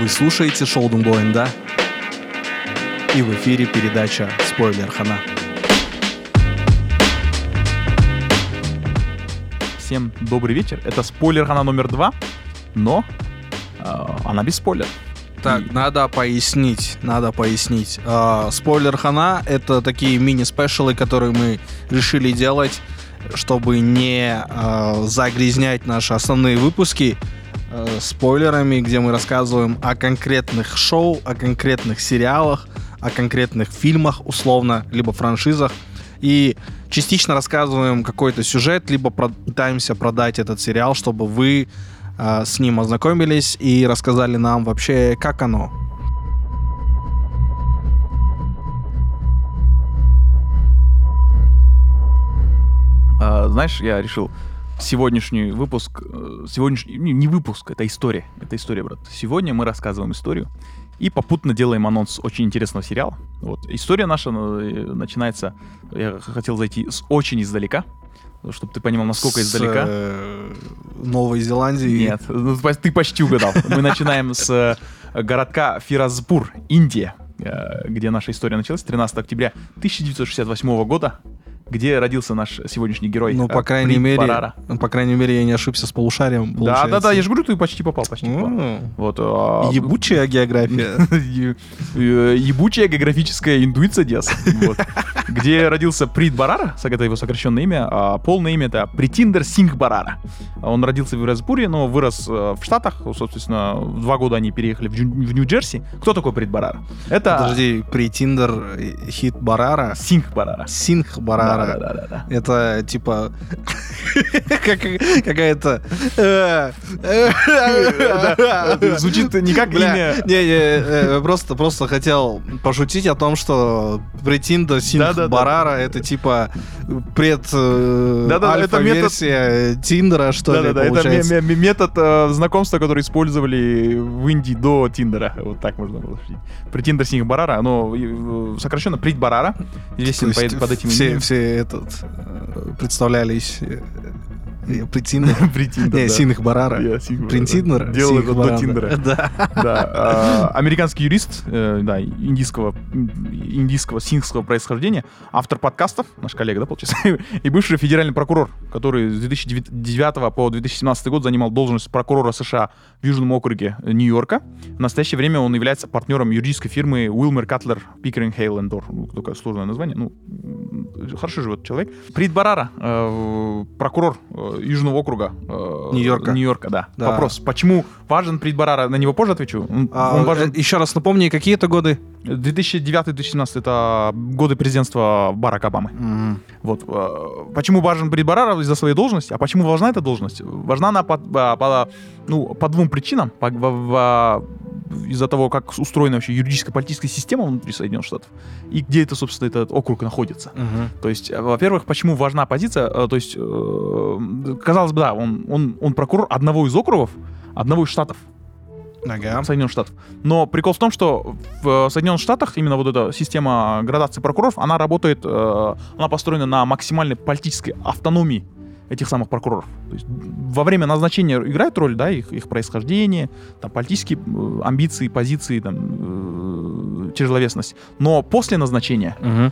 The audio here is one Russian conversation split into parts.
Вы слушаете Шолдун да? И в эфире передача «Спойлер Хана». Всем добрый вечер. Это спойлер Хана номер два, но э, она без спойлера. Так, надо пояснить, надо пояснить. А, спойлер Хана — это такие мини-спешалы, которые мы решили делать, чтобы не а, загрязнять наши основные выпуски а, спойлерами, где мы рассказываем о конкретных шоу, о конкретных сериалах, о конкретных фильмах, условно, либо франшизах. И частично рассказываем какой-то сюжет, либо про- пытаемся продать этот сериал, чтобы вы а, с ним ознакомились и рассказали нам вообще, как оно. А, знаешь, я решил сегодняшний выпуск, э, сегодняшний, не, выпуск, это история, это история, брат. Сегодня мы рассказываем историю и попутно делаем анонс очень интересного сериала. Вот история наша э, начинается, я хотел зайти с очень издалека, чтобы ты понимал, насколько С, издалека. э, Новой Зеландии. Нет, ну, ты почти угадал. Мы начинаем с э, городка Фиразпур, Индия, где наша история началась 13 октября 1968 года, где родился наш сегодняшний герой. Ну, по э, крайней Прит мере, Барара. ну, по крайней мере, я не ошибся с полушарием. Да, да, да, я же говорю, ты почти попал, почти попал. Вот. а, Ебучая география. е- э, Ебучая географическая интуиция Диас. Вот. Где родился Прит Барара, это его сокращенное имя, а полное имя это Притиндер Сингх Барара. Он родился в Иразпуре, но вырос э, в Штатах. Собственно, в два года они переехали в, Нью-Джерси. Кто такой Прит Барара? Это Подожди, Претиндер Хит Барара. Сингх Барара. Синх Барара. Да, да, да, да. Это типа как- какая-то... э, э, Звучит не как имя. не, не, э, просто, просто хотел пошутить о том, что Претиндер Синх Да-да-да. Барара это типа пред Да-да, это альфа-версия Тиндера, что ли, это получается. ме- метод знакомства, который использовали в Индии до Тиндера. Вот так можно было шутить. Притиндер Сингх Барара, оно сокращенно Прит Барара, известен под, этим все этот э, представлялись э, э, Претиндер. При Тиндер, Не, да. Сингх Барара. Принтиндер? Делал это до. Тиндера. Да. Да, а, американский юрист, э, да, индийского, индийского, сикхского происхождения, автор подкастов, наш коллега, да, получается, и бывший федеральный прокурор, который с 2009 по 2017 год занимал должность прокурора США в Южном округе Нью-Йорка. В настоящее время он является партнером юридической фирмы Уилмер Катлер Пикеринг Хейл Эндор. Такое сложное название. Ну, хорошо живет человек. Прит Барара, э, прокурор Южного округа э, Нью-Йорка. Нью-Йорка, да. Да. Вопрос, почему важен Прит Барара? На него позже отвечу. Он, А, он важен... э, еще раз напомни, какие это годы? 2009-2017 это годы президентства Барака Обамы. Вот. э, Почему важен Брит Барара из-за своей должности? А почему важна эта должность? Важна она по, по- по, ну, по двум причинам. По- во- из-за того, как устроена вообще юридическая политическая система внутри Соединенных Штатов и где это, собственно, этот округ находится. То есть, э, во-первых, почему важна позиция? э, То есть, э, казалось бы, да, он, он, он прокурор одного из округов, одного из штатов. Ага. Соединенных Штатов. Но прикол в том, что в Соединенных Штатах именно вот эта система градации прокуроров, она работает, она построена на максимальной политической автономии этих самых прокуроров. То есть во время назначения играет роль, да, их, их происхождение, там, политические э, амбиции, позиции, там, э, тяжеловесность. Но после назначения э,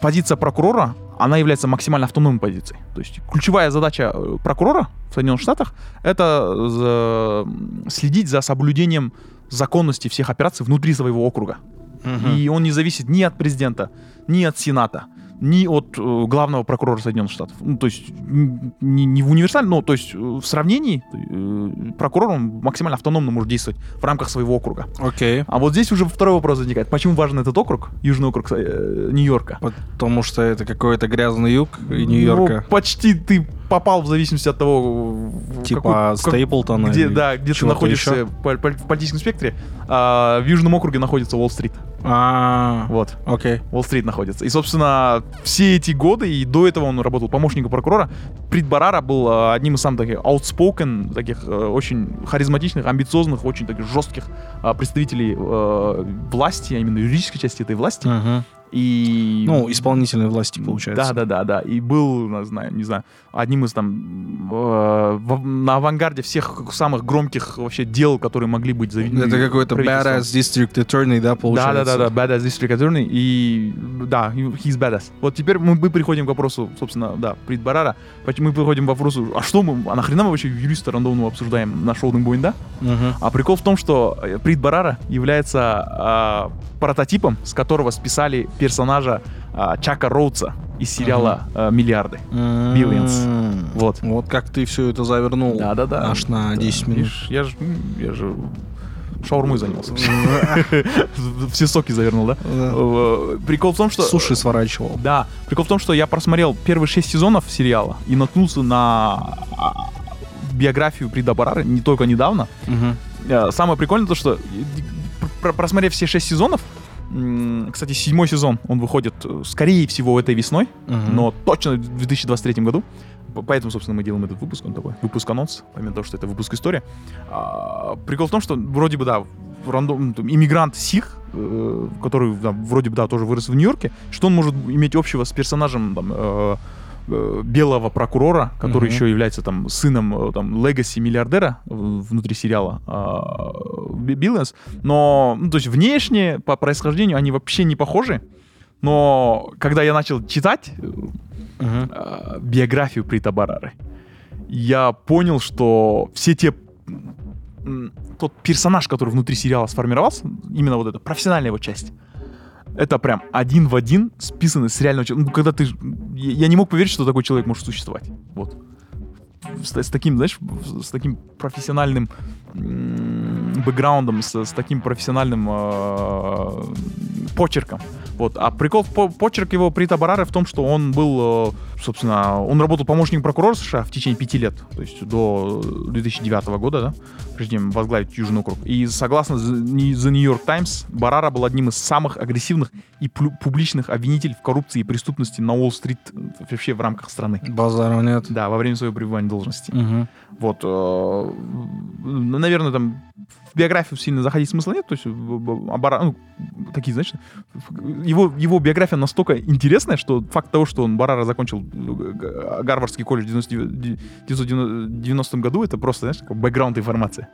позиция прокурора, она является максимально автономной позицией. То есть ключевая задача прокурора в Соединенных Штатах — это за- следить за соблюдением законности всех операций внутри своего округа. Мгм. И он не зависит ни от президента, ни от Сената, ни от э, главного прокурора Соединенных Штатов. Ну, то есть не, не в универсальном, но то есть э, в сравнении э, прокурор он максимально автономно может действовать в рамках своего округа. Окей. А вот здесь уже второй вопрос возникает. Почему важен этот округ, Южный округ э, Нью-Йорка? Потому что это какой-то грязный юг и Нью-Йорка. Ну, почти ты попал в зависимости от того, Типа какой- Стейплтона. где, да, где ты находишься еще. в политическом спектре. А, в Южном округе находится Уолл-стрит. А, Вот. окей. Уолл-стрит находится. И, собственно, все эти годы, и до этого он работал помощником прокурора, Прит Барара был э, одним из самых таких outspoken, таких э, очень харизматичных, амбициозных, очень таких жестких э, представителей э, власти, а именно юридической части этой власти. Мгм. И... Ну, исполнительной власти, получается. Да, да, да, да. И был, знаю, не знаю, одним из там э, на авангарде всех самых громких вообще дел, которые могли быть заведены. Это какой-то badass district attorney, да, Да, получается? да, да, да, badass district attorney, и да, he's badass. Вот теперь мы, мы приходим к вопросу, собственно, да, Прит Барара, мы приходим к вопросу, а что мы, а нахрена мы вообще юриста рандомного обсуждаем на шоу Боин, да? Мгм. А прикол в том, что э, Прит Барара является а, прототипом, с которого списали персонажа а, Чака Роудса из сериала а, «Миллиарды». Billions. М. Вот. Вот как ты все это завернул. Да-да-да. Аж на 10 минут. Видишь, я же, я же шаурмой занялся. Все соки завернул, да? Да. Э, Прикол в том, что... Суши сворачивал. Да, прикол в том, что я просмотрел первые шесть сезонов сериала и наткнулся на а, биографию Прида Барара не только недавно. Э, Самое прикольное то, что э, пр- просмотрев все шесть сезонов, кстати, седьмой сезон, он выходит, э, скорее всего, этой весной, Мгм. но точно в 2023 году. Поэтому, собственно, мы делаем этот выпуск, он такой, выпуск-анонс, помимо того, что это выпуск история. А, прикол в том, что вроде бы, да, рандом, там, иммигрант Сих, э, который да, вроде бы, да, тоже вырос в Нью-Йорке, что он может иметь общего с персонажем там, э, белого прокурора, который Мгм. еще является там сыном э, там легаси миллиардера э, внутри сериала а, Би- Биллинс, но ну, то есть внешне по происхождению они вообще не похожи, но когда я начал читать э, э, биографию Прита Барары, я понял, что все те тот персонаж, который внутри сериала сформировался, именно вот эта профессиональная его часть, это прям один в один списано с реального человека. Ну, когда ты... Я не мог поверить, что такой человек может существовать. Вот. С, с таким, знаешь, с таким профессиональным бэкграундом, с, с таким профессиональным э, почерком. Вот. А прикол по- почерк его Прита Барары в том, что он был, э, собственно, он работал помощником прокурора США в течение пяти лет, то есть до 2009 года, да, прежде чем возглавить Южный округ. И согласно The New- York Times, Барара был одним из самых агрессивных и публичных обвинителей в коррупции и преступности на Уолл-стрит вообще в рамках страны. Базару нет. Да, во время своего пребывания в должности. Мгм. Вот, э, наверное, там в биографию сильно заходить смысла нет, то есть э, а Бара- ну, такие, знаешь, его, его биография настолько интересная, что факт того, что он Барара закончил э, Гарвардский колледж в 1990 году, это просто, знаешь, бэкграунд информация.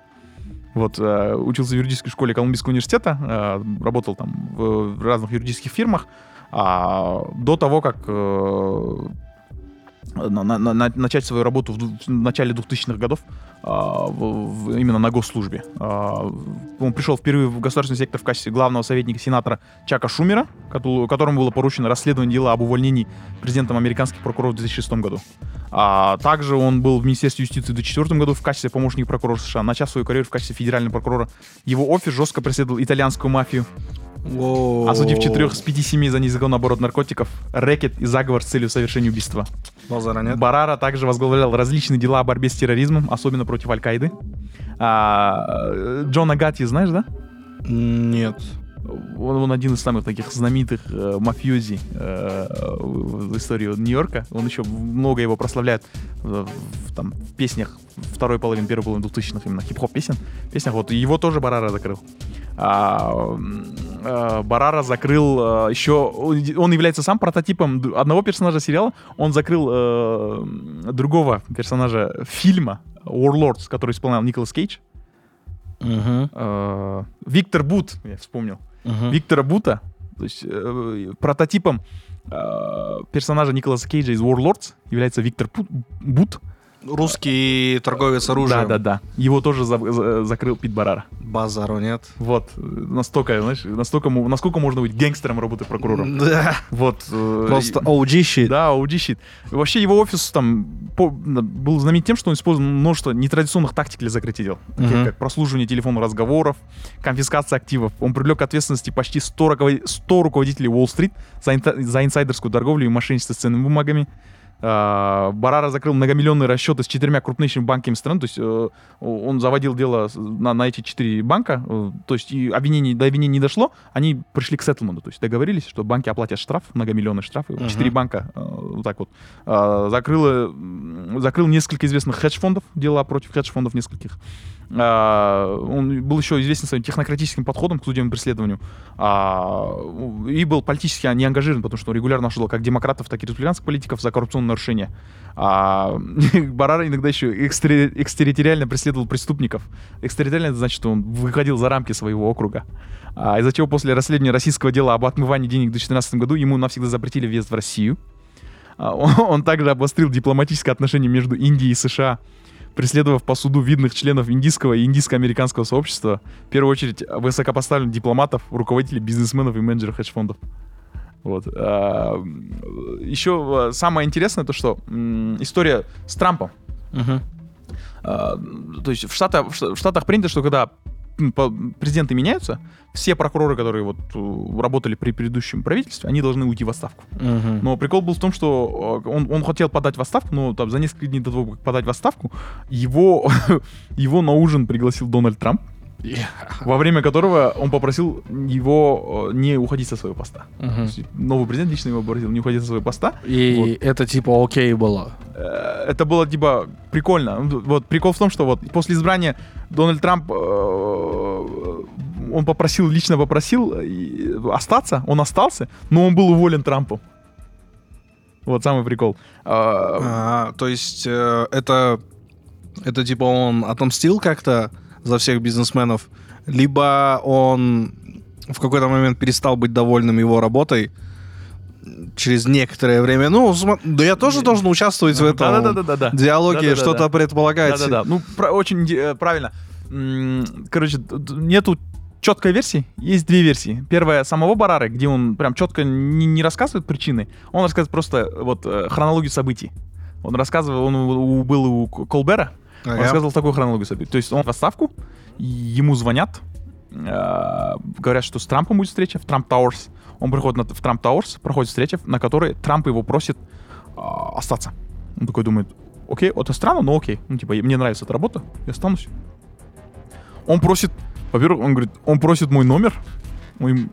Вот, э, учился в юридической школе Колумбийского университета, э, работал там в, разных юридических фирмах, а до того, как на- на- на- начать свою работу в, в начале 2000-х годов а, в- в- именно на госслужбе. А, он пришел впервые в государственный сектор в качестве главного советника сенатора Чака Шумера, которому было поручено расследование дела об увольнении президентом американских прокуроров в 2006 году. А также он был в Министерстве юстиции в 2004 году в качестве помощника прокурора США. Начав свою карьеру в качестве федерального прокурора, его офис жестко преследовал итальянскую мафию, Воу. осудив четырех из пяти семей за незаконный оборот наркотиков, рэкет и заговор с целью совершения убийства. Базара нет. Барара также возглавлял различные дела о борьбе с терроризмом, особенно против Аль-Каиды. А, э, Джона Гатти, знаешь, да? Нет. Он, он один из самых таких знаменитых э, мафиози э, в, истории Нью-Йорка. Он еще много его прославляет в, в- там, в песнях второй половины, первой половины 2000-х, именно хип-хоп песен. песнях. Вот, его тоже Барара закрыл. А, э, Барара закрыл э, еще... Он является сам прототипом одного персонажа сериала. Он закрыл э, другого персонажа фильма Warlords, который исполнял Николас Кейдж. Э, Виктор Бут, я вспомнил. Мгм. Виктора Бута, то есть э, прототипом э, персонажа Николаса Кейджа из Warlords является Виктор Пу- Бут. Русский торговец оружием. Да, да, да. Его тоже за- за- закрыл Пит Барара. Базару нет. Вот. Настолько, знаешь, настолько, насколько можно быть гангстером, работая прокурором. Да. Вот. э, Просто OG shit. Да, OG shit. Вообще его офис там по- был знаменит тем, что он использовал множество нетрадиционных тактик для закрытия дел. Таких Мгм. как прослушивание телефонных разговоров, конфискация активов. Он привлек к ответственности почти 100, руковод- 100 руководителей Уолл-стрит за, инта- за инсайдерскую торговлю и мошенничество с ценными бумагами. А, Барара закрыл многомиллионные расчеты с четырьмя крупнейшими банками страны. То есть э, он заводил дело на, на эти четыре банка. э, То есть и обвинений, до обвинений не дошло. Они пришли к сеттlemенту. То есть договорились, что банки оплатят штраф, многомиллионный штраф. И. Четыре банка э, вот так вот а, закрыло, закрыл несколько известных хедж-фондов, дела против хедж-фондов нескольких. А, он был еще известен своим технократическим подходом к судебному преследованию. А, и был политически не потому что он регулярно осуждал как демократов, так и республиканских политиков за коррупционные нарушения. А, Барар иногда еще экстери- экстерриториально преследовал преступников. Экстерриториально это значит, что он выходил за рамки своего округа. А, из-за чего после расследования российского дела об отмывании денег в 2014 году ему навсегда запретили въезд в Россию. А, он, также обострил дипломатические отношения между Индией и США, преследовав по суду видных членов индийского и индийско-американского сообщества, в первую очередь высокопоставленных дипломатов, руководителей, бизнесменов и менеджеров хедж-фондов. Вот. А, еще а, самое интересное то, что история с Трампом. А, то есть в Штатах, в Штатах принято, что когда президенты меняются, все прокуроры, которые вот э, работали при предыдущем правительстве, они должны уйти в отставку. Мгм. Но прикол был в том, что э, он, он хотел подать в отставку, но там за несколько дней до того, как подать в отставку, его, его на ужин пригласил Дональд Трамп, во время которого он попросил его э, не уходить со своего поста. Есть Новый президент лично его попросил не уходить со своего поста. И это типа окей было. Э, Это было типа прикольно. Вот прикол в том, что вот после избрания Дональд Трамп э, он попросил, лично попросил остаться, он остался, но он был уволен Трампом. Вот самый прикол. А, А, то есть это, это типа он отомстил как-то за всех бизнесменов, либо он в какой-то момент перестал быть довольным его работой через некоторое время. Ну, да я тоже должен участвовать в этом Да-да-да-да-да. диалоге, Да-да-да-да. что-то предполагается. Да-да-да. Ну, про- очень э, правильно. Короче, нету четкой версии, есть две версии. Первая самого Барары, где он прям четко не, не рассказывает причины, он рассказывает просто вот э, хронологию событий. Он рассказывал, он был у К- Колбера, он Ага. рассказывал такую хронологию событий. То есть он в отставку, ему звонят, э, говорят, что с Трампом будет встреча в Trump Towers. Он приходит на, в Trump Towers, проходит встреча, на которой Трамп его просит а, остаться. Он такой думает, окей, это странно, но окей. Ну, типа, мне нравится эта работа, я останусь. Он просит, во-первых, он говорит, он просит мой номер. Мой-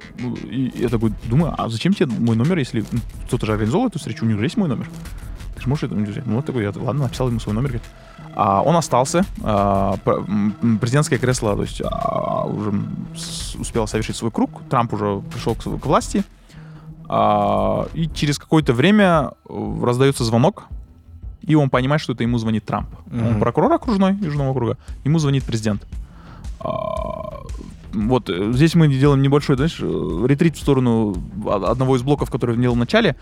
и я такой думаю, а зачем тебе мой номер, если ну, кто-то же организовал эту встречу, у него есть мой номер. Ты же можешь это взять? Ну, вот такой, я, ладно, написал ему свой номер. говорит. А, он остался, а, президентское кресло, то есть а, уже успел совершить свой круг, Трамп уже пришел к, к власти, а, и через какое-то время э, раздается звонок, и он понимает, что это ему звонит Трамп. Он Мгм. прокурор окружной Южного округа, ему звонит президент. Вот э, здесь мы делаем небольшой, знаешь, э, ретрит в сторону одного из блоков, который я делал в начале.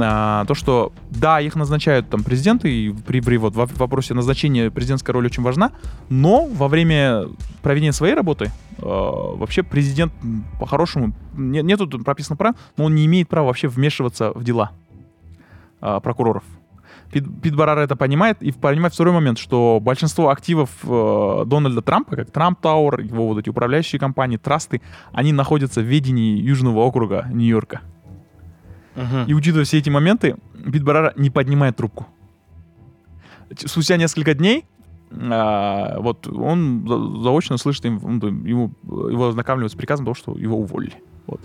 А, То, что да, их назначают там президенты, и при, при вот в вопросе назначения президентская роль очень важна, но во время проведения своей работы э, вообще президент по-хорошему, не- нету прописано прав, но он не имеет права вообще вмешиваться в дела а, прокуроров. Пит, Барар это понимает, и понимает второй момент, что большинство активов э, Дональда Трампа, как Трамп Тауэр, его вот эти управляющие компании, трасты, они находятся в ведении Южного округа Нью-Йорка. Мгм. И учитывая все эти моменты, Пит Барара не поднимает трубку. Спустя несколько дней а, вот он за- заочно слышит, им, там, ему, его ознакомливают с приказом того, что его уволили. Вот.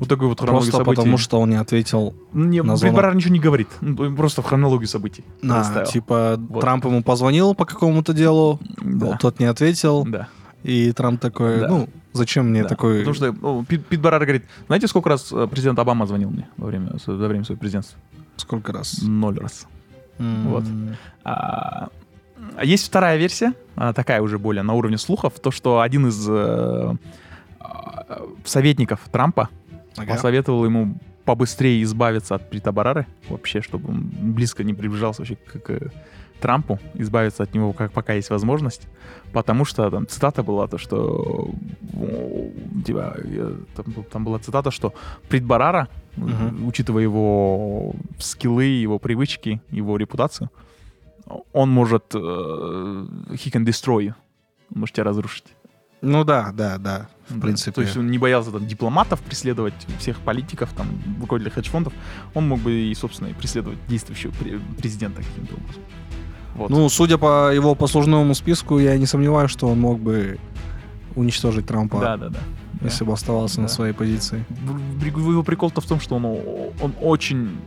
Вот такой вот хронология Просто событий. потому, что он не ответил Не, на Пит звонок. Барар ничего не говорит. Ну, Просто в хронологию событий. расставил. типа, Вот. Трамп ему позвонил по какому-то делу, Да. тот не ответил, Да. и Трамп такой, Да. ну, зачем мне Да. такой... Потому что ну, Пит, Пит Барар говорит, знаете, сколько раз э, президент Обама звонил мне во время, во время своего президентства? Сколько раз? Ноль раз. М, вот. А, а есть вторая версия, а, такая уже более на уровне слухов, то, что один из э, а, советников Трампа ага. посоветовал ему побыстрее избавиться от Пита Барары, вообще, чтобы он близко не приближался вообще к, к Трампу, избавиться от него, как пока есть возможность, потому что там цитата была, то, что типа, там, там была цитата, что Прит Барара, Мгм. учитывая его скиллы, его привычки, его репутацию, он может э, he can destroy он может тебя разрушить. Ну да, да, да, в Да. принципе. То есть он не боялся там дипломатов преследовать, всех политиков, там, руководителей хедж-фондов. Он мог бы и, собственно, и преследовать действующего пре- президента каким-то образом. Вот. Ну, судя по его послужному списку, я не сомневаюсь, что он мог бы уничтожить Трампа, да, да, да. если бы оставался на Да. своей позиции. Его прикол-то в том, что он, он очень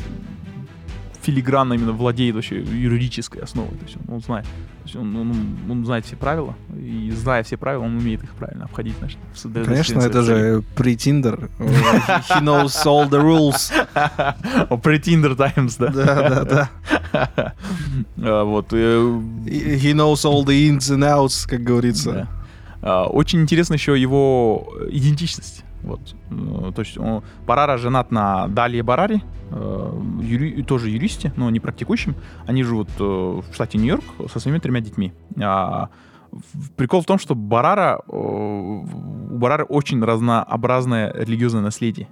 филигранно именно владеет вообще юридической основой. То есть он, он знает. То есть он, он, он знает все правила, и зная все правила, он умеет их правильно обходить. Значит, Конечно, это же претиндер. He knows all the rules. Pretender Times, да? Да, да, да. А, Вот. э, He knows all the ins and outs, как говорится. А, Очень интересна еще его идентичность. Вот. Э, То есть Барара женат на Далье Барари, э, юри- тоже юристе, но не практикующим. Они живут э, в штате Нью-Йорк со своими тремя детьми. А, Прикол в том, что Барара, у Барары очень разнообразное религиозное наследие.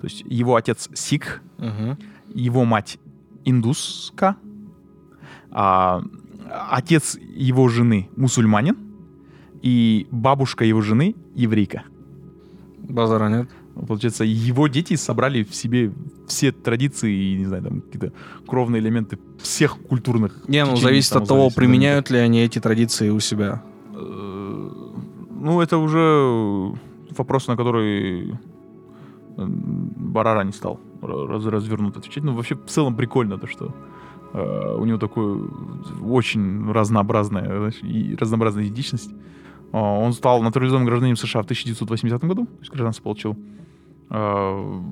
То есть его отец сикх, Мгм. его мать индуска, а, отец его жены мусульманин, и бабушка его жены еврейка. Базара нет. Получается, его дети собрали в себе все традиции и, не знаю, там какие-то кровные элементы всех культурных Не, ну зависит там, от того, зависит применяют ли они эти традиции у себя. Э, Ну, это уже вопрос, на который э, Барара не стал раз- развернуто отвечать. Ну, вообще, в целом прикольно то, что э, у него такое очень разнообразная, знаешь, и разнообразная идентичность. А, Он стал натурализованным гражданином США в 1980 году, то есть гражданство получил. А,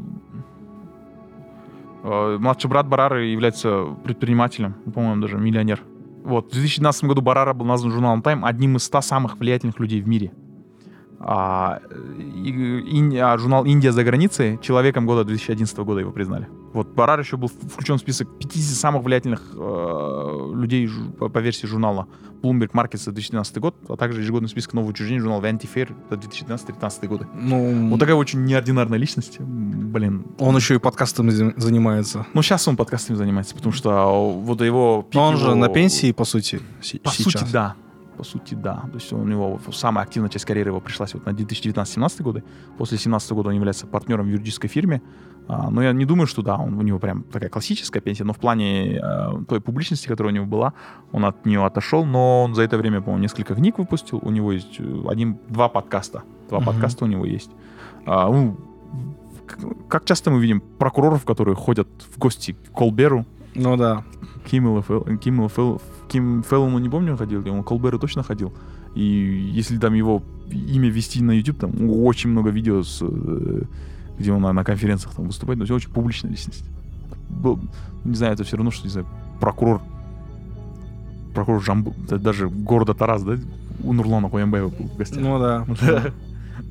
а, Младший брат Барары является предпринимателем, по-моему, даже миллионер. Вот, в 2012 году Барара был назван журналом Time одним из 100 самых влиятельных людей в мире. А, и- ин- а журнал «Индия за границей» человеком года 2011 года его признали. Вот Барар еще был включен в список 50 самых влиятельных э, людей жу- по, по версии журнала Bloomberg Markets за 2012 год, а также ежегодный список нового учреждения журнала Vanity Fair за 2012-2013 годы. Ну, Вот такая очень неординарная личность. Блин. он еще и подкастом за- занимается. Ну, сейчас он подкастами занимается, потому что вот его... Но он же его- на пенсии, по сути, По сейчас. сути, да. По сути, да. То есть у него самая активная часть карьеры его пришлась вот на 2019-17 годы. После 2017 года он является партнером в юридической фирме. А, но я не думаю, что да, он, у него прям такая классическая пенсия, но в плане э, той публичности, которая у него была, он от нее отошел, но он за это время, по-моему, несколько книг выпустил. У него есть э, один, два подкаста. Два Мгм. подкаста у него есть. А, ну, как часто мы видим прокуроров, которые ходят в гости к Колберу, Ну да. Киммел, Фел, Ким Феллону не помню, ходил, он Колберу точно ходил. И если там его имя вести на YouTube, там очень много видео, с, э, где он на, на конференциях там выступает, но это очень публичная личность. Был- не знаю, это все равно, что, не знаю, прокурор, прокурор Жамбу, да, даже города Тарас, да, у Нурлана Куямбаева был в гостях. Ну да.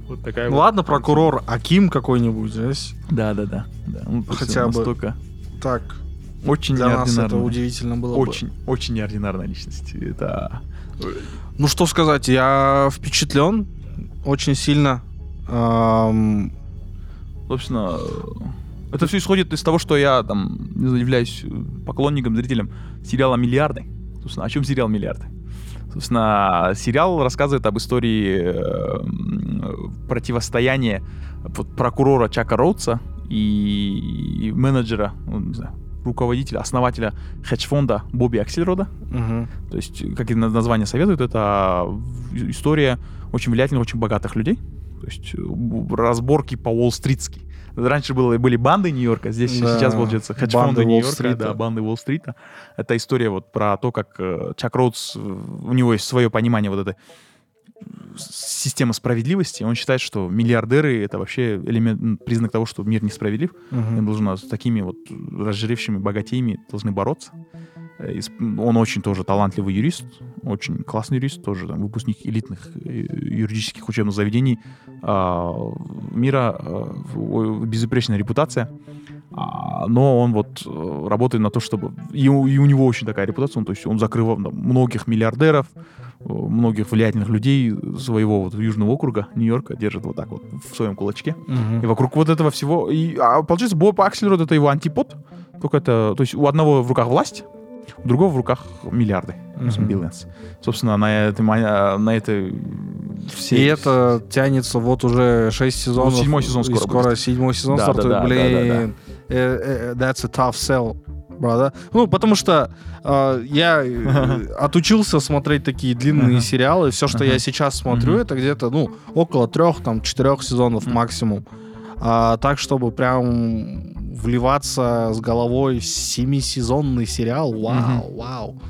Вот такая Ну вот. ладно, прокурор Аким какой-нибудь, знаешь. Да, да, да. да. Ну, Хотя бы настолько Так, очень для нас это удивительно было бы. Очень, очень неординарная личность. Это Ну что сказать, я впечатлен очень сильно. Ам, Собственно, э, это все исходит из того, что я там являюсь э, поклонником, зрителем сериала «Миллиарды». Собственно, о чем сериал «Миллиарды»? Собственно, сериал рассказывает об истории э, м, противостояния прокурора Чака Роудса и менеджера, ну, не знаю, руководителя, основателя хедж-фонда Бобби Аксельрода. мгм. То есть, как и на- название советует, это история очень влиятельных, очень богатых людей. То есть разборки по Уолл-стритски. Раньше было, были банды Нью-Йорка, здесь Да, сейчас, получается, хедж-фонды Нью-Йорка, да, банды Уолл-стрита. Это история вот про то, как э, Чак Роудс, э, у него есть свое понимание вот этой с- системы справедливости. Он считает, что миллиардеры — это вообще элемент, признак того, что мир несправедлив. Мгм. Мы должны с такими вот разжиревшими богатеями должны бороться. Э, и Он очень тоже талантливый юрист, очень классный юрист, тоже там, выпускник элитных э, юридических учебных заведений а, мира, в- безупречная репутация. А, Но он вот э, работает на то, чтобы... И у, и у него очень такая репутация, он, то есть он закрывал многих миллиардеров, э, многих влиятельных людей своего вот южного округа Нью-Йорка держит вот так вот в своем кулачке. Мгм. И вокруг вот этого всего... И, а получается, Боб Аксельрод — это его антипод. Только это... То есть у одного в руках власть, у другого в руках миллиарды. Billions. Собственно, на, этом, а, на этой... Все, И это тянется вот уже 6 сезонов. Ну, седьмой сезон и скоро скоро будет. седьмой сезон Да, стартует. да, да, Блин, да, да, э, э, that's a tough sell, brother. Ну, потому что э, я э, отучился смотреть такие длинные Ага. сериалы. Все, что я Ага. сейчас смотрю, это где-то, ну, около трех, там, четырех сезонов максимум. А, так, чтобы прям вливаться с головой в семисезонный сериал, вау, вау.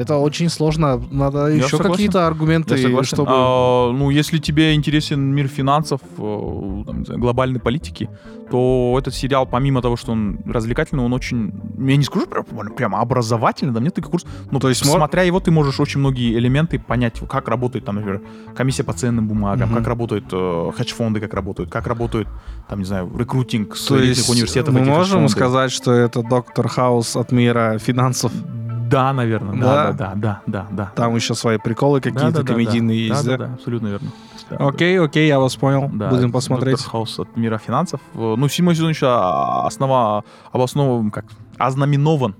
Это очень сложно. Надо Я еще согласен. какие-то аргументы, Я согласен. чтобы... А, ну, если тебе интересен мир финансов, э, там, знаю, глобальной политики, то этот сериал, помимо того, что он развлекательный, он очень, я не скажу прям, прям образовательный, да, нет таких курс. Ну, То есть мор- смотря его, ты можешь очень многие элементы понять, как работает, там, например, комиссия по ценным бумагам, Мгм. как работают э, хедж-фонды, как работают, как работает, там, не знаю, рекрутинг с То элитных университетов. мы этих можем хедж-фондов. сказать, что это доктор Хаус от мира финансов. Да, наверное, Да? да, да, да, да, да. Там еще свои приколы какие-то Да-да-да-да. комедийные есть, да? Да-да-да, абсолютно верно. Да, да. Окей, окей, я вас понял. Да, Будем посмотреть. Доктор Хаус от мира финансов. Э, Ну, седьмой сезон еще основа, обоснован, как, ознаменован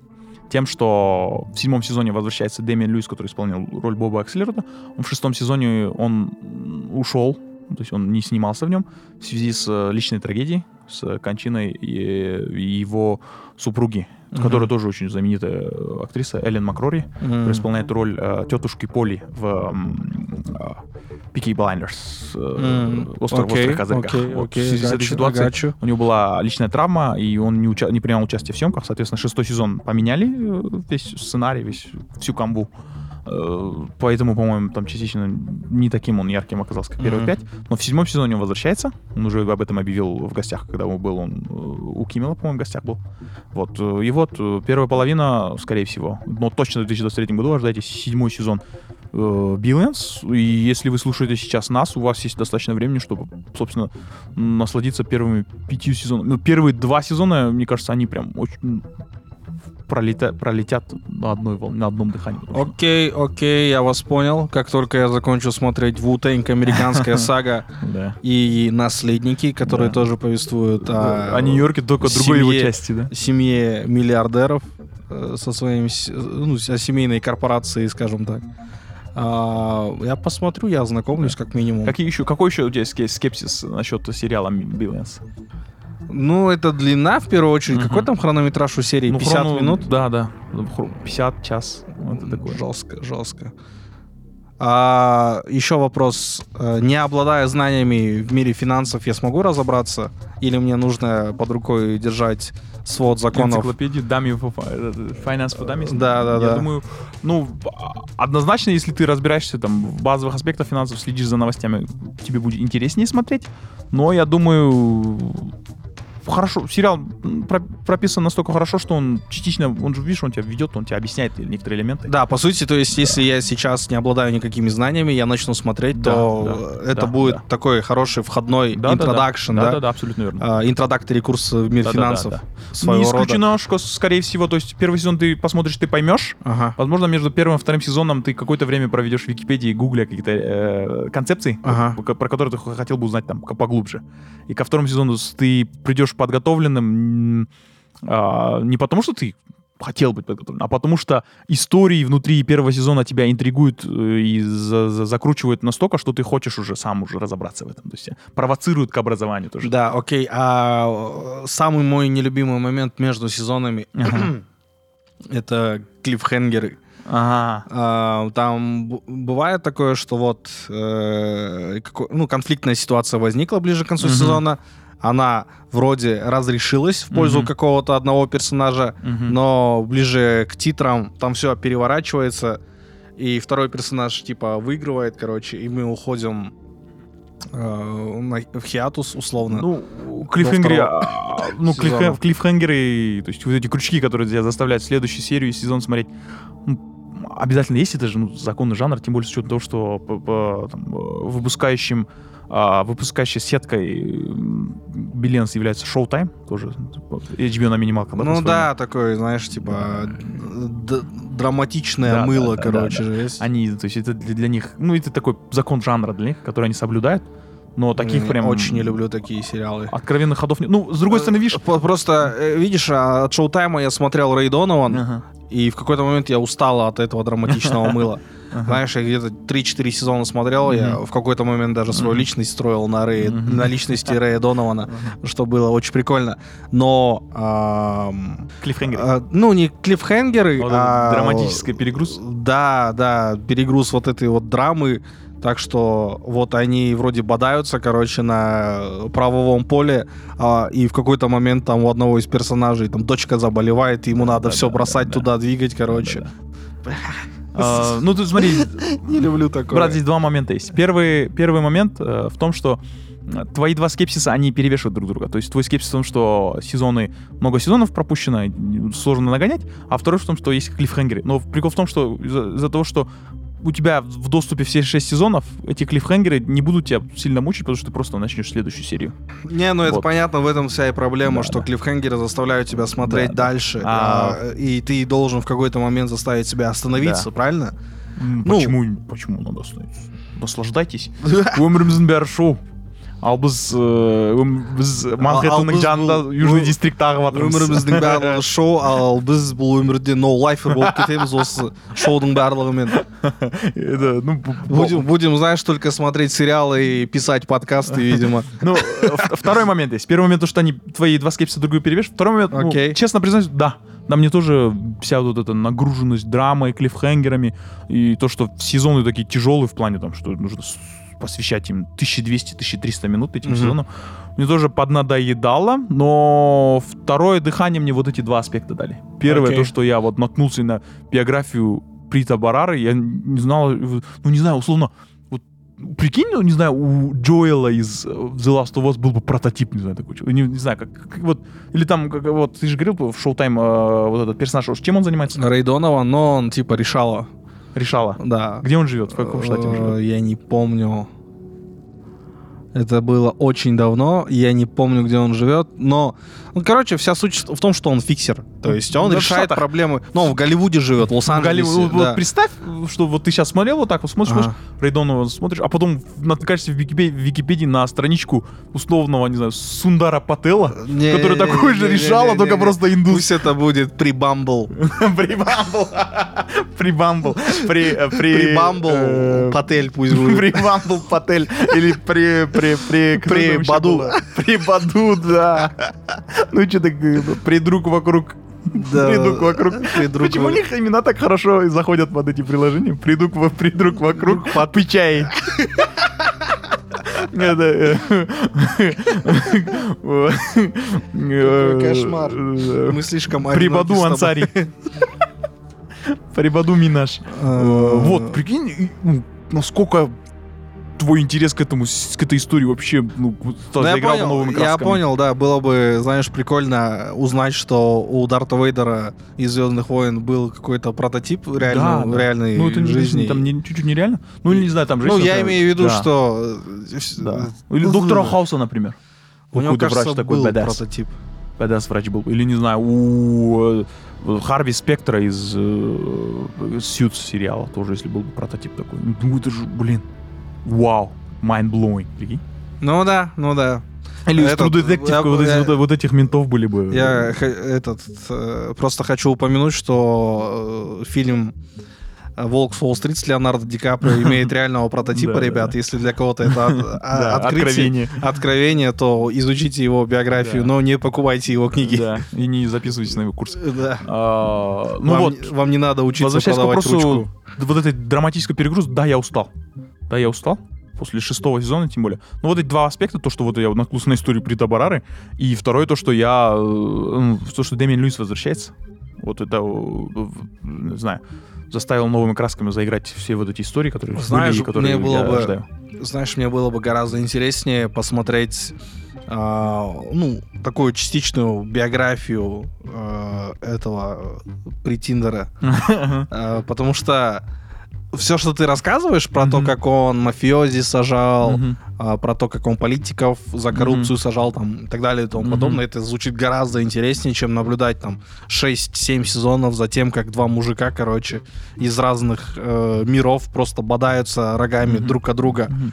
тем, что в седьмом сезоне возвращается Дэмиан Льюис, который исполнил роль Боба Акселерта. Он в шестом сезоне он ушел, то есть он не снимался в нем в связи с э, личной трагедией, с кончиной его супруги, Мгм. которая тоже очень знаменитая э, актриса Эллен Макрори, которая исполняет роль э, тетушки Поли в э, Peaky Blinders. э, М, «Остров в окей, острых козырьках». окей, Вот окей, в связи с этой гачу, ситуацией у него была личная травма, и он не, уча- не принял участие в съемках. Соответственно, шестой сезон поменяли э, весь сценарий, весь, всю камбу. Э, Поэтому, по-моему, там частично не таким он ярким оказался, как первые пять. Но в седьмом сезоне он возвращается. Он уже об этом объявил в гостях, когда он был. Он э, у Киммела, по-моему, в гостях был. Вот. э, И вот первая половина, скорее всего, но точно в 2023 году ожидайте седьмой сезон Billions. И если вы слушаете сейчас нас, у вас есть достаточно времени, чтобы, собственно, насладиться первыми пятью сезонами. Ну, первые два сезона, мне кажется, они прям очень пролета- пролетят на, одной вол- на одном дыхании. Окей, окей, я вас понял. Как только я закончу смотреть Вутенг, американская сага и наследники, которые тоже повествуют о, О Нью-Йорке только другой его части, да? семье миллиардеров э, со своими, с- ну, о семейной корпорации, скажем так. А, я посмотрю, я ознакомлюсь как минимум. Какие еще, какой еще у тебя скепсис насчет сериала Billions? Ну, это длина в первую очередь. Какой там хронометраж у серии? Ну, 50 хроно- минут? Да, да. Ну, хро- 50 час. Вот это такое. Жестко, жестко. А, еще вопрос. Э, Не обладая знаниями в мире финансов, я смогу разобраться? Или мне нужно под рукой держать свод законов? Энциклопедию Dummy for э, Finance for Dummies. Да, да, Я да. думаю, ну, а- однозначно, если ты разбираешься там в базовых аспектах финансов, следишь за новостями, тебе будет интереснее смотреть. Но я думаю, хорошо, сериал прописан настолько хорошо, что он частично, он же, видишь, он тебя ведет, он тебе объясняет некоторые элементы. Да, по сути, то есть, если я сейчас не обладаю никакими знаниями, я начну смотреть, Да, то да, это да, будет да. такой хороший входной Да, да, да. да, да? да, да, абсолютно верно. Интродактори курс в мир Да, да, финансов да, да. своего Не рода. исключено, что, скорее всего, то есть первый сезон ты посмотришь, ты поймешь, Ага. Возможно, между первым и вторым сезоном ты какое-то время проведешь в Википедии, гугля какие-то э, концепции, Ага. про, которые ты хотел бы узнать там поглубже. И ко второму сезону ты придешь подготовленным м, а, не потому, что ты хотел быть подготовленным, а потому что истории внутри первого сезона тебя интригуют э, и за- за- закручивают настолько, что ты хочешь уже сам уже разобраться в этом. То есть э, провоцируют к образованию тоже. Да, окей. А самый мой нелюбимый момент между сезонами Ага. это клиффхенгеры. Ага. А, Там бывает такое, что вот э, ну, конфликтная ситуация возникла ближе к концу Мгм. сезона. Она вроде разрешилась в пользу Мгм. какого-то одного персонажа, Мгм. но ближе к титрам там все переворачивается, и второй персонаж типа выигрывает, короче, и мы уходим э, на- в хиатус условно. Ну, клиффхенгеры, а, ну, сезона. клиффхен- клиффхенгеры, то есть вот эти крючки, которые тебя заставляют следующую серию и сезон смотреть, ну, обязательно есть, это же ну, законный жанр, тем более с учетом того, что по, по, там, э, выпускающим а, выпускающей сеткой Биленс является Showtime, тоже типа, HBO на минималках. да, Ну да, такой, знаешь, типа д- драматичное Да, мыло, да, да, короче, да, же есть. Они, то есть это для, для них, ну это такой закон жанра для них, который они соблюдают, но таких прям... Очень не люблю такие сериалы. Откровенных ходов нет. Ну, с другой стороны, видишь... Просто, э, видишь, а, от Шоутайма я смотрел Рэй Донован, Ага, и в какой-то момент я устала от этого драматичного мыла. Знаешь, я где-то 3-4 сезона смотрел, я в какой-то момент даже свою личность строил на, Рэе- на личности Рэя Донована, что было очень прикольно. Но, ам, Клиффхенгер. а, ну, не клиффхенгеры, а... драматический перегруз. Да, да, перегруз вот этой вот драмы, Так что вот они вроде бодаются, короче, на правовом поле, а, и в какой-то момент там у одного из персонажей там дочка заболевает, и ему надо да, все да, бросать да, туда, двигать, короче. А, Ну, ты смотри, Не люблю такое. брат, здесь два момента есть. Первый, первый момент э, в том, что э, твои два скепсиса, они перевешивают друг друга. То есть твой скепсис в том, что сезоны, много сезонов пропущено, сложно нагонять, а второй в том, что есть клиффхенгеры. Но прикол в том, что из-за, из-за того, что у тебя в доступе все шесть сезонов, эти клиффхенгеры не будут тебя сильно мучить, потому что ты просто начнешь следующую серию. Не, ну это Вот. понятно, в этом вся и проблема, Да, что да. клиффхенгеры заставляют тебя смотреть Да, да. дальше, А- а, и ты должен в какой-то момент заставить себя остановиться, Да. правильно? М, Ну. почему, почему надо остановиться? Наслаждайтесь. өміріміздің бәрі шоу ал біз ыыы біз манхэттеннің біз жанында бұл- южный бұл- дистрикт ағып жатырмыз Өміріміздің барлығы шоу, ал біз бұл өмірде no лайфер болып кетеміз осы шоудың барлығымен. Это, ну, б- б- Будем, будем, знаешь, только смотреть сериалы и писать подкасты, видимо. Ну, э, в- второй момент есть. Первый момент, то, что они твои два скепсиса другую перевешивают. Второй момент, ну, Окей. честно признаюсь, да. Да, мне тоже вся вот эта нагруженность драмой, клиффхенгерами и то, что сезоны такие тяжелые в плане там, что нужно с- посвящать им 1200-1300 минут этим Мгм. сезонам. Мне тоже поднадоедало, но второе дыхание мне вот эти два аспекта дали. Первое, Окей. то, что я вот наткнулся на биографию Прита Барары, я не знал, ну не знаю, условно, прикинь, ну, не знаю, у Джоэла из э, The Last of Us был бы прототип, не знаю, такой, не, не знаю, как, как вот, или там, как, вот, ты же говорил в Showtime, э, вот этот персонаж, чем он занимается? Рэй Донован, но он типа решала. Решала. Да. Где он живет? В каком штате он Э, живет? Я не помню. Это было очень давно, я не помню, где он живет, но, ну, короче, вся суть в том, что он фиксер. То есть он Да, решает Штатах. проблемы. Ну, он в Голливуде живет, в. Лос-Анджелесе. Вот, вот да. представь, что вот ты сейчас смотрел вот так, вот смотришь, Ага. смотришь, Рэй Донована смотришь, а потом натыкаешься в Википедии, в Википедии на страничку условного, не знаю, Сундара Пателла, Не- который такой же не- не- решала, не- только не- просто индус. Пусть это будет При Bumble. Прибамбл. Прибамбл. При... э, При... При Bumble э, Патель пусть будет. Прибамбл Патель. Или при... При... При... При Баду. было? При Баду, да. Ну что так... э, Придруг вокруг. Да. Придруг вокруг. Придруг Почему у них имена так хорошо заходят под эти приложения? Придруг, во- придруг вокруг. Это, э, Какой кошмар. э, Мы слишком Прибаду. Ансари. Прибаду Минаш. Э, Вот, прикинь, ну, насколько твой интерес к этому, к этой истории вообще, ну, Ну, я понял, новыми я красками. понял, да, было бы, знаешь, прикольно узнать, что у Дарта Вейдера из Звездных войн был какой-то прототип реально, Да, да. реальной Ну, это не- жизни. там не- чуть-чуть нереально. Ну, не знаю, там ну, женщина, я имею в виду, да, что... э, Да. э, Или ну, доктора да. Хауса, например. У него, Какой-то кажется, врач такой был бадас. прототип. Бадас врач был. Или, не знаю, у э, Харви Спектра из Сьюз сериала тоже, если был бы прототип такой. Ну, это же, блин, вау, mind-blowing, прикинь. Ну да, ну да. Или из True Detective, я- вот, я- вот- вот этих ментов были бы. Я этот э, просто хочу упомянуть, что э, фильм «Волк с Уолл-стрит» с Леонардо Ди Каприо имеет реального прототипа, Да, ребят. да. Если для кого-то это от- а- Да, открытие, откровение. откровение, то изучите его биографию, но не покупайте его книги. Да, и не записывайтесь на его курс. Да. А, ну вам, вот, вам не надо учиться продавать ручку. вот этой драматической перегруз, да, я устал. Да, я устал. После шестого сезона, тем более. Ну, вот эти два аспекта, то, что вот я наткнулся на историю Прита Барары, и второе, то, что я, э, ну, то, что Дэмиан Льюис возвращается. Вот это, э, не знаю, заставил новыми красками заиграть все вот эти истории, которые Знаешь, были которые мне было я бы- ожидаю. Знаешь, мне было бы гораздо интереснее посмотреть а, ну, такую частичную биографию а, этого претиндера. А, потому что все, что ты рассказываешь про то, Мгм. как он мафиози сажал, Мгм. а, про то, как он политиков за коррупцию сажал, там, и так далее и тому Мгм. подобное, это звучит гораздо интереснее, чем наблюдать там 6-7 сезонов за тем, как два мужика, короче, из разных э, миров просто бодаются рогами Мгм. друг от друга. Мгм.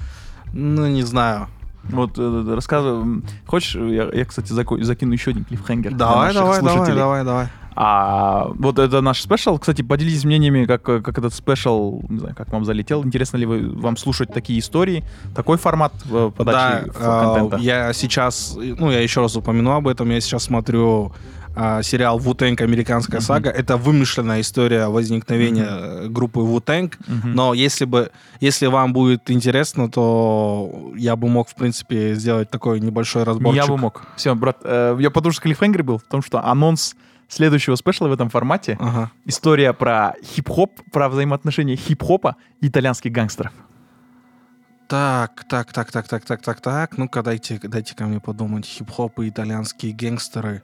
Ну, не знаю. Вот, э, рассказывай. м, Хочешь, я, я, кстати, закину еще один клиффхэнгер Давай, давай, давай, давай, давай. А вот это наш special. Кстати, поделитесь мнениями, как, как этот special, не знаю, как вам залетел. Интересно ли вы, вам слушать такие истории, такой формат э, подачи Да, контента? я сейчас, ну, я еще раз упомяну об этом, я сейчас смотрю а, сериал Wu-Tang Американская сага. Это вымышленная история возникновения э, группы Wu-Tang. Мгм. Но если бы, если вам будет интересно, то я бы мог, в принципе, сделать такой небольшой разборчик. Я бы мог. Все, брат, э, я потому что клиффхенгер был в том, что анонс следующего спешла в этом формате Ага. история про хип-хоп, про взаимоотношения хип-хопа и итальянских гангстеров. Так, так, так, так, так, так, так, так. Ну-ка, дайте, дайте ко мне подумать. Хип-хоп и итальянские гангстеры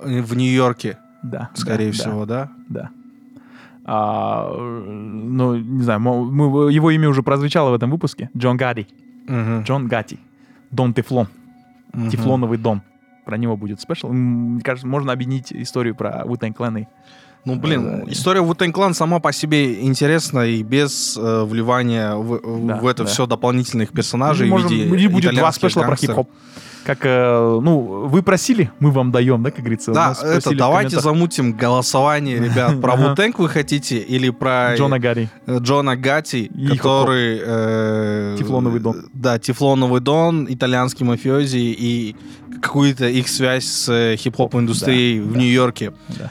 э, в Нью-Йорке, Да. скорее да, да, всего, да? Да. А, э, ну, не знаю, мы- его имя уже прозвучало в этом выпуске. Джон Гадди. Мгм. Джон Гатти. Дон Тефлон. Мгм. Тефлоновый Дон. Про него будет спешл. Мне кажется, можно объединить историю про Wu-Tang Clan и Ну, блин, Да. история Wu-Tang Clan сама по себе интересна и без э, вливания в, в Да, это да. все дополнительных персонажей Можем- в виде или будет два спешла про хип-хоп. Как, э, ну, вы просили, мы вам даем, да, как говорится? Да, это в давайте замутим голосование, ребят. Про. Wu-Tang вы хотите или про Джона Гарри. э, Джона Гатти, И который... э, Тефлоновый Дон. Да, Тефлоновый Дон, итальянский мафиози и какую-то их связь с э, хип-хоп-индустрией Да, в да. Нью-Йорке. Да.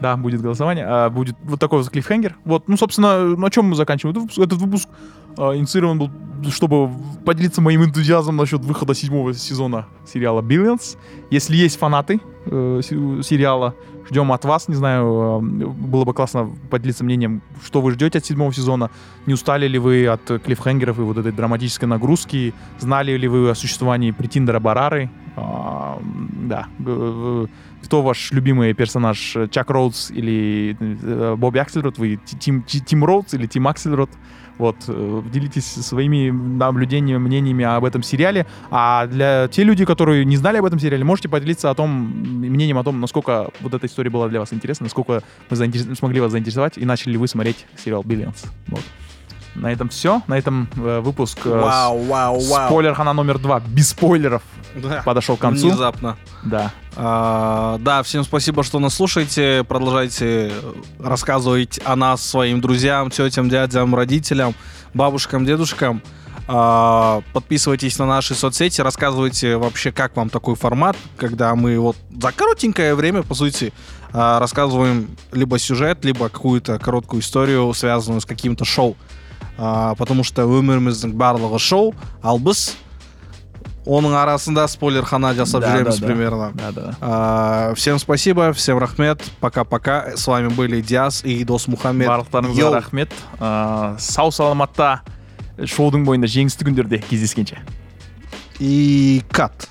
Да, будет голосование. А, будет вот такой вот клиффхенгер. Вот, ну, собственно, на чем мы заканчиваем этот выпуск? Этот выпуск а, инициирован был, чтобы поделиться моим энтузиазмом насчет выхода седьмого сезона сериала Billions. Если есть фанаты э, се- сериала, ждем от вас. Не знаю, э, было бы классно поделиться мнением, что вы ждете от седьмого сезона. Не устали ли вы от э, клиффхенгеров и вот этой драматической нагрузки? Знали ли вы о существовании Претиндера Барары? А, да. Г- Кто ваш любимый персонаж? э, Чак Роудс или э, Бобби Аксельрод? Вы ти- Тим, Ти- Тим Роудс или Тим Аксельрод? Вот, э, делитесь своими наблюдениями, мнениями об этом сериале. А для те люди, которые не знали об этом сериале, можете поделиться о том, мнением о том, насколько вот эта история была для вас интересна, насколько мы заинтерес- смогли вас заинтересовать, и начали ли вы смотреть сериал Billions. Вот. На этом все. На этом э, выпуск э, Вау, вау, вау. спойлер хана номер два, без спойлеров, Да. подошел к концу. Внезапно. Да. А, да, всем спасибо, что нас слушаете. Продолжайте рассказывать о нас своим друзьям, тетям, дядям, родителям, бабушкам, дедушкам. А, подписывайтесь на наши соцсети, рассказывайте вообще, как вам такой формат, когда мы вот за коротенькое время, по сути, а, рассказываем либо сюжет, либо какую-то короткую историю, связанную с каким-то шоу. А, потому что өміріміздің барлығы шоу ал біз оның арасында спойлерхана жасап Да, жүреміз да, да. примерно Да, да. А, всем спасибо, всем рахмет, пока-пока. С вами были Диас и Дос Мухаммед. барлықтарыңызға рахмет Ә, сау саламатта шоудың бойында жеңісті күндерде кездескенше И кат.